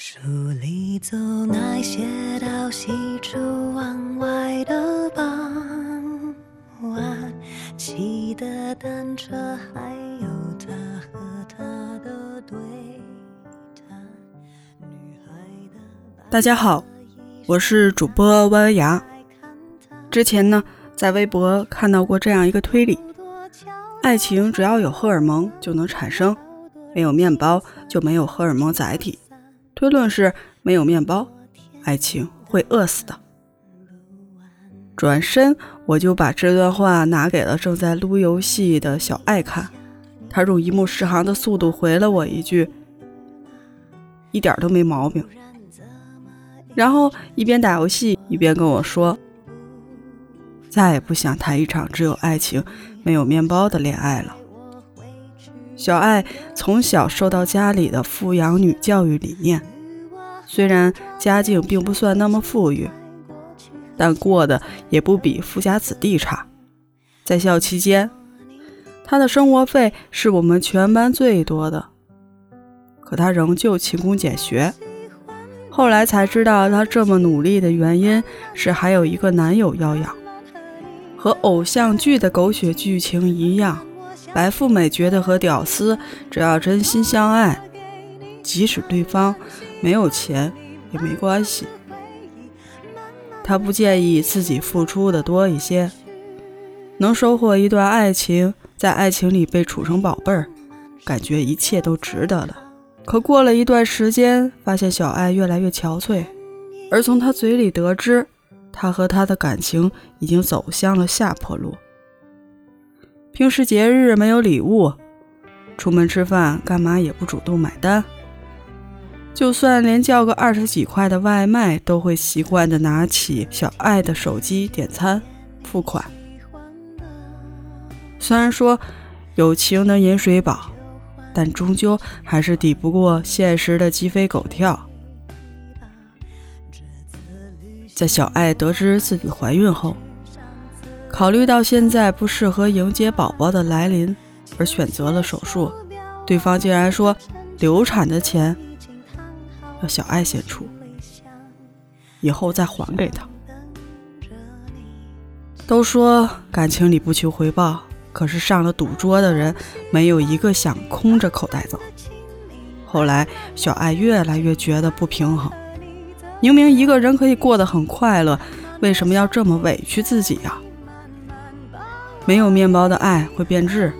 书里走那些到喜出望外的傍晚，骑的单车，还有他和她的对谈。女孩的大家好，我是主播弯弯牙。之前呢，在微博看到过这样一个推理：爱情只要有荷尔蒙就能产生，没有面包就没有荷尔蒙载体。推论是没有面包，爱情会饿死的。转身我就把这段话拿给了正在撸游戏的小爱看，他用一目十行的速度回了我一句：“一点都没毛病。”然后一边打游戏一边跟我说：“再也不想谈一场只有爱情没有面包的恋爱了。”小爱从小受到家里的富养女教育理念，虽然家境并不算那么富裕，但过得也不比富家子弟差。在校期间，她的生活费是我们全班最多的，可她仍旧勤工俭学。后来才知道，她这么努力的原因是还有一个男友要养。和偶像剧的狗血剧情一样。白富美觉得和屌丝只要真心相爱，即使对方没有钱也没关系。她不介意自己付出的多一些，能收获一段爱情，在爱情里被处成宝贝儿，感觉一切都值得了。可过了一段时间，发现小爱越来越憔悴，而从她嘴里得知，她和他的感情已经走向了下坡路。平时节日没有礼物，出门吃饭干嘛也不主动买单，就算连叫个二十几块的外卖，都会习惯的拿起小爱的手机点餐付款。虽然说友情能饮水饱，但终究还是抵不过现实的鸡飞狗跳。在小爱得知自己怀孕后。考虑到现在不适合迎接宝宝的来临，而选择了手术。对方竟然说流产的钱要小爱先出，以后再还给他。都说感情里不求回报，可是上了赌桌的人没有一个想空着口袋走。后来小爱越来越觉得不平衡，明明一个人可以过得很快乐，为什么要这么委屈自己呀？没有面包的爱会变质，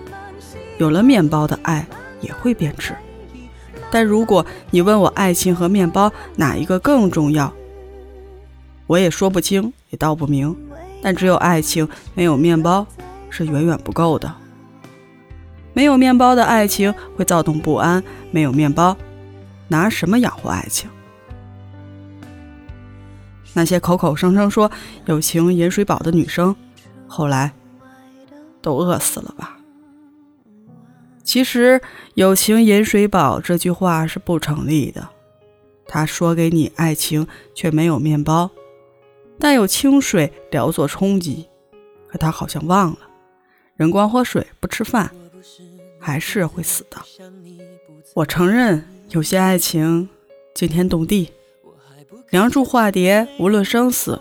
有了面包的爱也会变质。但如果你问我爱情和面包哪一个更重要，我也说不清，也道不明。但只有爱情，没有面包是远远不够的。没有面包的爱情会躁动不安，没有面包，拿什么养活爱情？那些口口声声说有情饮水饱的女生，后来。都饿死了吧？其实“有情饮水饱”这句话是不成立的。他说给你爱情，却没有面包，但有清水聊作充饥。可他好像忘了，人光喝水不吃饭，还是会死的。我承认，有些爱情惊天动地，梁祝化蝶，无论生死。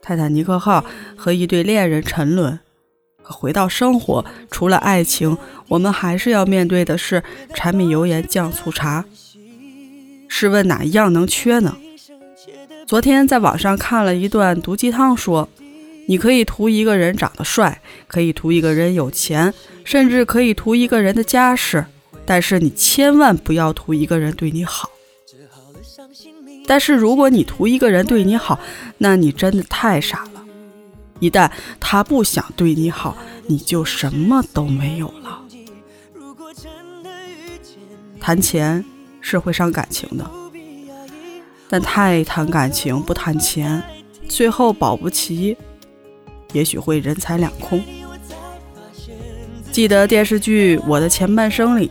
泰坦尼克号和一对恋人沉沦。回到生活，除了爱情，我们还是要面对的是柴米油盐酱醋茶。试问哪一样能缺呢？昨天在网上看了一段毒鸡汤，说你可以图一个人长得帅，可以图一个人有钱，甚至可以图一个人的家世，但是你千万不要图一个人对你好。但是如果你图一个人对你好，那你真的太傻了。一旦他不想对你好，你就什么都没有了。谈钱是会伤感情的，但太谈感情不谈钱，最后保不齐，也许会人财两空。记得电视剧《我的前半生》里，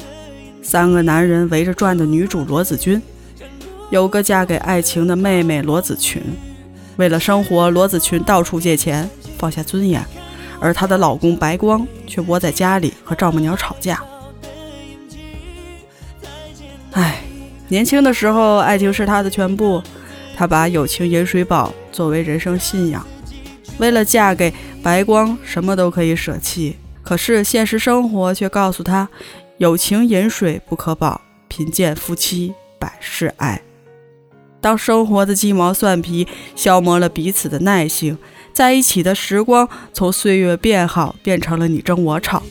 三个男人围着转的女主罗子君，有个嫁给爱情的妹妹罗子群。为了生活，罗子群到处借钱，放下尊严；而她的老公白光却窝在家里和丈母娘吵架。唉，年轻的时候，爱情是他的全部，他把友情饮水饱作为人生信仰。为了嫁给白光，什么都可以舍弃。可是现实生活却告诉他，友情饮水不可饱，贫贱夫妻百事哀。当生活的鸡毛蒜皮消磨了彼此的耐性，在一起的时光从岁月变好变成了你争我吵，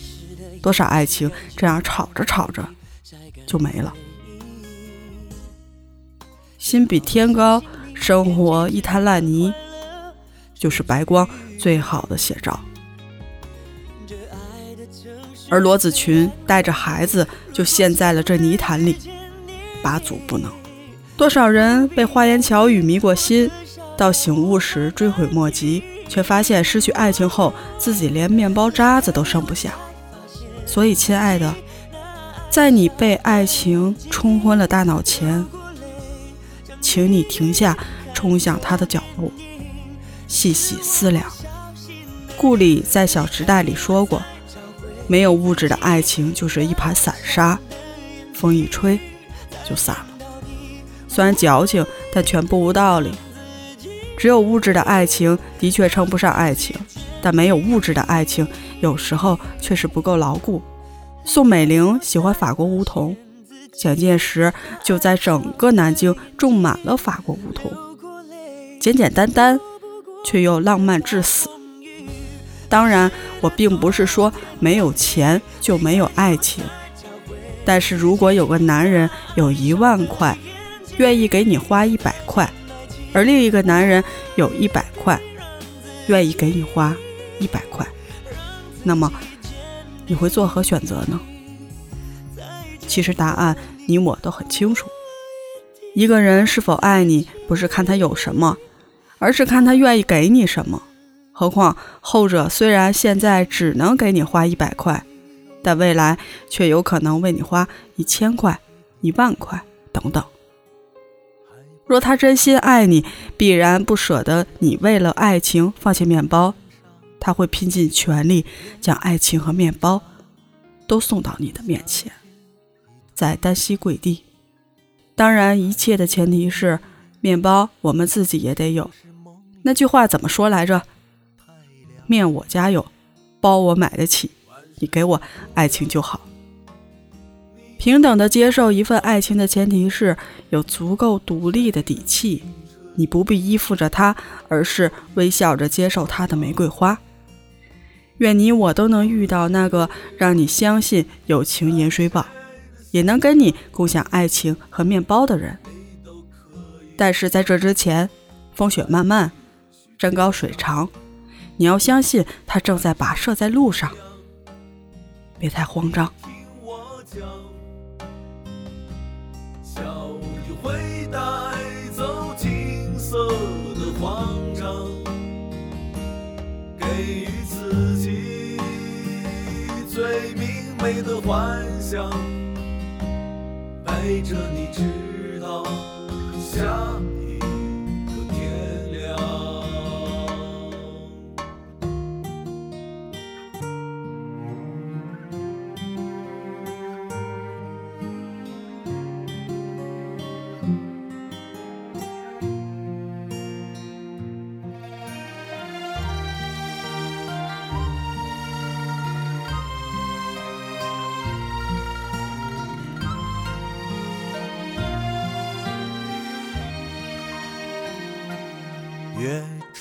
多少爱情这样吵着吵着就没了。心比天高，生活一滩烂泥。就是白光最好的写照，而罗子群带着孩子就陷在了这泥潭里，拔足不能。多少人被花言巧语迷过心，到醒悟时追悔莫及，却发现失去爱情后自己连面包渣子都剩不下。所以，亲爱的，在你被爱情冲昏了大脑前，请你停下冲向他的脚步。细细思量，顾里在《小时代》里说过：“没有物质的爱情就是一盘散沙，风一吹就散了。虽然矫情，但全不无道理。只有物质的爱情的确称不上爱情，但没有物质的爱情有时候确实不够牢固。”宋美龄喜欢法国梧桐，蒋介石就在整个南京种满了法国梧桐，简简单单。却又浪漫至死。当然，我并不是说没有钱就没有爱情。但是如果有个男人有一万块，愿意给你花一百块，而另一个男人有一百块，愿意给你花一百块，那么你会作何选择呢？其实答案你我都很清楚。一个人是否爱你，不是看他有什么。而是看他愿意给你什么，何况后者虽然现在只能给你花一百块，但未来却有可能为你花一千块、一万块等等。若他真心爱你，必然不舍得你为了爱情放弃面包，他会拼尽全力将爱情和面包都送到你的面前，在单膝跪地。当然，一切的前提是面包我们自己也得有。那句话怎么说来着？面我家有，包我买得起，你给我爱情就好。平等的接受一份爱情的前提是有足够独立的底气，你不必依附着他，而是微笑着接受他的玫瑰花。愿你我都能遇到那个让你相信友情饮水饱，也能跟你共享爱情和面包的人。但是在这之前，风雪漫漫。山高水长，你要相信他正在跋涉在路上，别太慌张。美的幻想，陪着你直到下。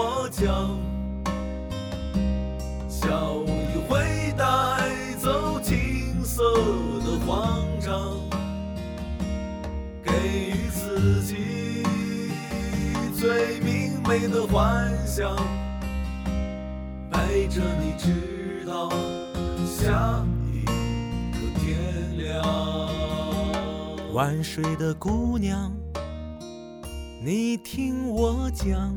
我讲，笑意会带走青涩的慌张，给予自己最明媚的幻想，陪着你直到下一个天亮。晚睡的姑娘。你听我讲，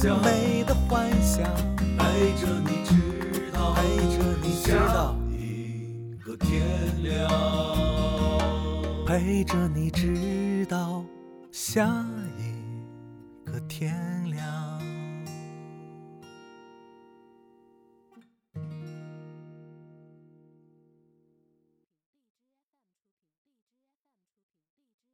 想，美的幻想，陪着你直到，陪着你直到一个天亮，陪着你直到下一个天亮。